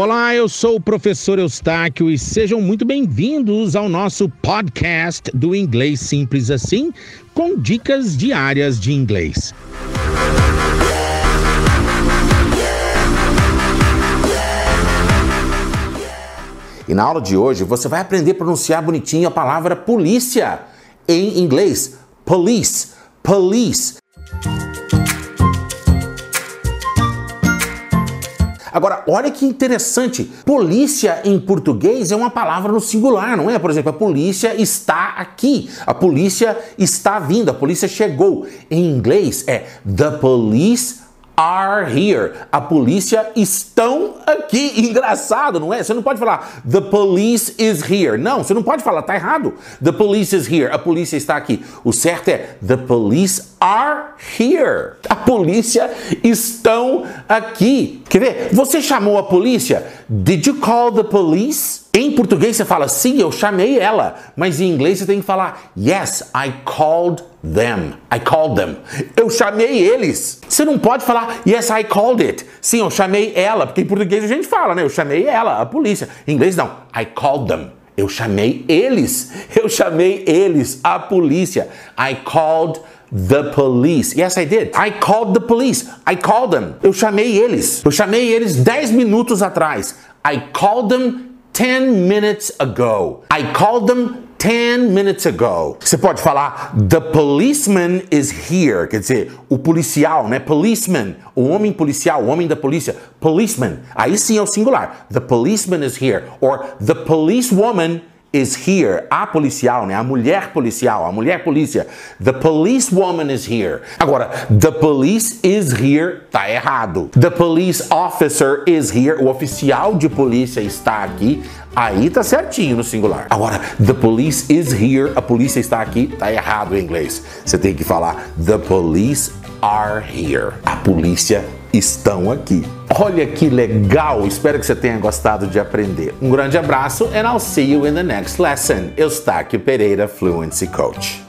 Olá, eu sou o professor Eustáquio e sejam muito bem-vindos ao nosso podcast do Inglês Simples Assim, com dicas diárias de inglês. E na aula de hoje você vai aprender a pronunciar bonitinho a palavra polícia em inglês. Police, police. Agora, olha que interessante. Polícia em português é uma palavra no singular, não é? Por exemplo, a polícia está aqui, a polícia está vindo, a polícia chegou. Em inglês é the police are here. A polícia estão aqui. Engraçado, não é? Você não pode falar the police is here. Não, você não pode falar, tá errado. The police is here. A polícia está aqui. O certo é the police are here. A polícia estão aqui. Quer ver? Você chamou a polícia? Did you call the police? Em português você fala sim, eu chamei ela, mas em inglês você tem que falar yes, I called them. I called them. Eu chamei eles. Você não pode falar yes, I called it. Sim, eu chamei ela, porque em português a gente fala, né? Eu chamei ela, a polícia. Em inglês não. I called them. Eu chamei eles. Eu chamei eles, a polícia. I called the police. Yes, I did. I called the police. I called them. Eu chamei eles. Eu chamei eles 10 minutos atrás. I called them 10 minutes ago. I called them 10 minutes ago. Você pode falar the policeman is here, quer dizer, o policial, né? Policeman, o homem policial, o homem da polícia, policeman. Aí sim é o singular. The policeman is here or the policewoman is here. A policial, né? A mulher policial, a mulher polícia. The policewoman is here. Agora, the police is here tá errado. The police officer is here. O oficial de polícia está aqui. Aí tá certinho no singular. Agora, the police is here. A polícia está aqui. Tá errado em inglês. Você tem que falar the police are here. A polícia estão aqui. Olha que legal! Espero que você tenha gostado de aprender. Um grande abraço and I'll see you in the next lesson. Eustáquio Pereira, Fluency Coach.